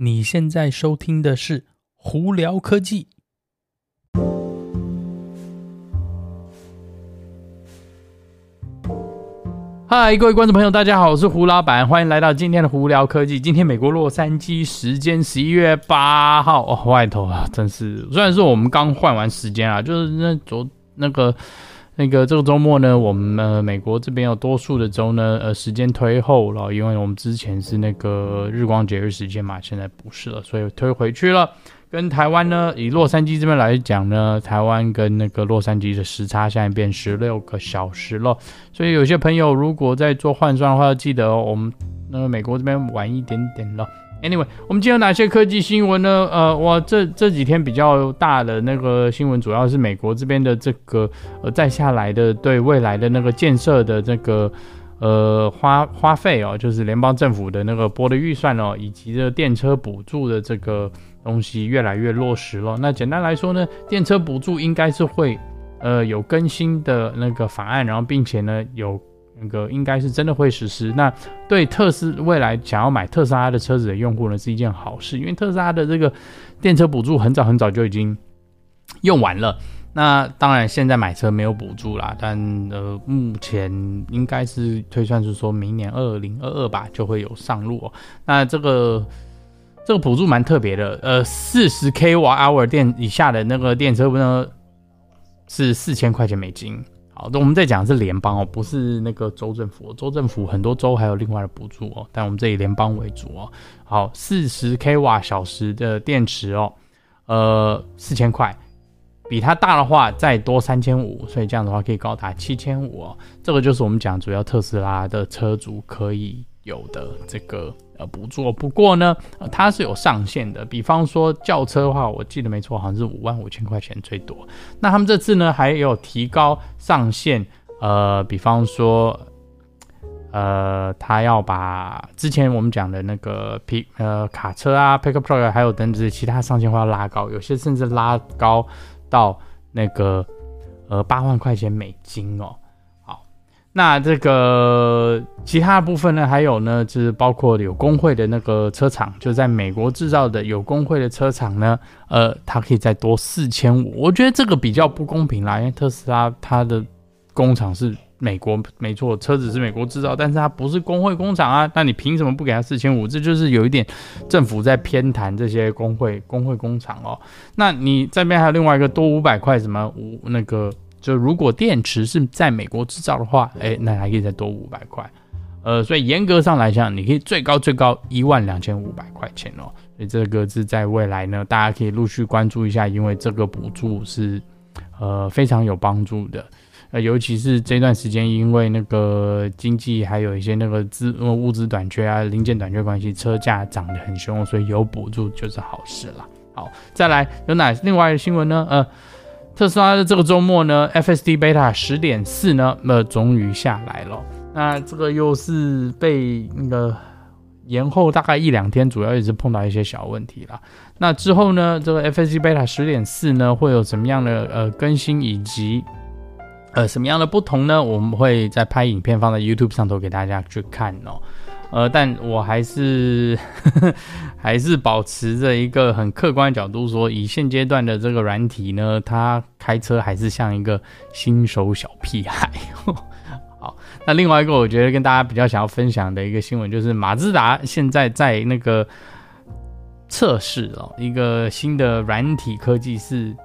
你现在收听的是《胡聊科技》。嗨，各位观众朋友，大家好，我是胡老板，欢迎来到今天的《胡聊科技》。今天美国洛杉矶时间十一月八号，哦，外头啊，真是，虽然说我们刚换完时间啊，就是那昨那个。那个这个周末呢，我们呃美国这边有多数的州呢，呃时间推后了，因为我们之前是那个日光节日时间嘛，现在不是了，所以推回去了。跟台湾呢，以洛杉矶这边来讲呢，台湾跟那个洛杉矶的时差现在变十六个小时了，所以有些朋友如果在做换算的话，要记得，我们那个美国这边晚一点点了。Anyway，我们今天有哪些科技新闻呢？呃，哇，这这几天比较大的那个新闻，主要是美国这边的这个呃，再下来的对未来的那个建设的这个呃花花费哦，就是联邦政府的那个拨的预算哦，以及这电车补助的这个东西越来越落实了。那简单来说呢，电车补助应该是会呃有更新的那个法案，然后并且呢有。那个应该是真的会实施，那对特斯未来想要买特斯拉的车子的用户呢，是一件好事，因为特斯拉的这个电车补助很早很早就已经用完了。那当然现在买车没有补助啦，但呃目前应该是推算是说明年二零二二吧就会有上路喔。那这个这个补助蛮特别的，呃，四十 kWh 电以下的那个电车呢是四千块钱美金。好，那我们在讲的是联邦哦，不是那个州政府。州政府很多州还有另外的补助哦，但我们这以联邦为主哦。好，四十 k 瓦小时的电池哦，呃，四千块，比它大的话再多三千五，所以这样的话可以高达七千五哦。这个就是我们讲主要特斯拉的车主可以有的这个。呃，补助。不过呢，它是有上限的。比方说轿车的话，我记得没错，好像是五万五千块钱最多。那他们这次呢，还有提高上限。呃，比方说，呃，他要把之前我们讲的那个皮呃卡车啊，pickup truck，还有等等其他上限会拉高，有些甚至拉高到那个呃八万块钱美金哦。那这个其他部分呢？还有呢，就是包括有工会的那个车厂，就在美国制造的有工会的车厂呢，呃，它可以再多四千五。我觉得这个比较不公平啦，因为特斯拉它的工厂是美国，没错，车子是美国制造，但是它不是工会工厂啊。那你凭什么不给他四千五？这就是有一点政府在偏袒这些工会工会工厂哦。那你这边还有另外一个多五百块什么五那个。就如果电池是在美国制造的话，哎，那还可以再多五百块，呃，所以严格上来讲，你可以最高最高一万两千五百块钱哦。所以这个是在未来呢，大家可以陆续关注一下，因为这个补助是呃非常有帮助的，呃，尤其是这段时间，因为那个经济还有一些那个资物资短缺啊、零件短缺关系，车价涨得很凶，所以有补助就是好事了。好，再来有哪另外的新闻呢？呃。特斯拉的这个周末呢，FSD Beta 十点四呢，那终于下来了。那这个又是被那个延后大概一两天，主要也是碰到一些小问题了。那之后呢，这个 FSD Beta 十点四呢，会有什么样的呃更新，以及呃什么样的不同呢？我们会再拍影片放在 YouTube 上头给大家去看哦。呃，但我还是呵呵 还是保持着一个很客观的角度说，以现阶段的这个软体呢，它开车还是像一个新手小屁孩。好，那另外一个我觉得跟大家比较想要分享的一个新闻，就是马自达现在在那个测试哦，一个新的软体科技是。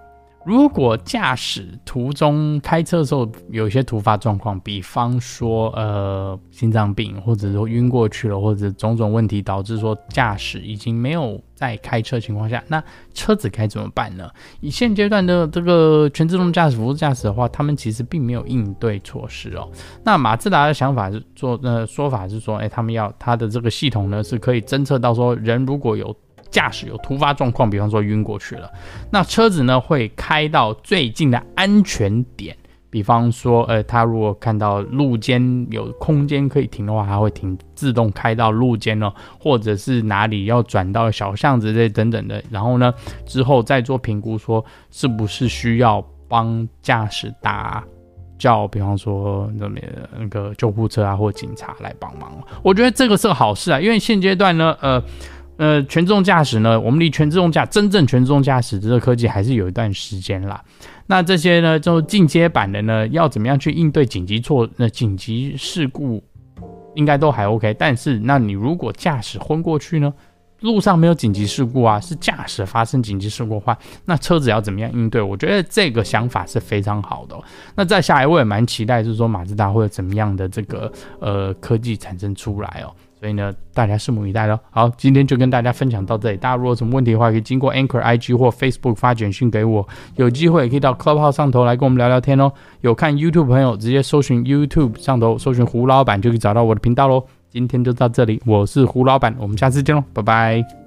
如果驾驶途中开车的时候有一些突发状况，比方说呃心脏病，或者说晕过去了，或者种种问题导致说驾驶已经没有在开车情况下，那车子该怎么办呢？以现阶段的这个全自动驾驶、辅助驾驶的话，他们其实并没有应对措施哦。那马自达的想法是做呃说法是说，哎，他们要他的这个系统呢是可以侦测到说人如果有。驾驶有突发状况，比方说晕过去了，那车子呢会开到最近的安全点，比方说，呃，他如果看到路肩有空间可以停的话，他会停，自动开到路肩哦，或者是哪里要转到小巷子这等等的，然后呢，之后再做评估，说是不是需要帮驾驶打叫，比方说那边那个救护车啊或警察来帮忙。我觉得这个是个好事啊，因为现阶段呢，呃。呃，全自动驾驶呢，我们离全自动驾真正全自动驾驶这个科技还是有一段时间啦。那这些呢，就进阶版的呢，要怎么样去应对紧急错那紧急事故，应该都还 OK。但是，那你如果驾驶昏过去呢？路上没有紧急事故啊，是驾驶发生紧急事故的话，那车子要怎么样应对？我觉得这个想法是非常好的。那再下来，我也蛮期待，就是说马自达会有怎么样的这个呃科技产生出来哦。所以呢，大家拭目以待喽。好，今天就跟大家分享到这里。大家如果有什么问题的话，可以经过 Anchor IG 或 Facebook 发简讯给我。有机会也可以到 Clubhouse 上头来跟我们聊聊天哦。有看 YouTube 朋友，直接搜寻 YouTube 上头搜寻胡老板，就可以找到我的频道喽。今天就到这里，我是胡老板，我们下次见喽，拜拜。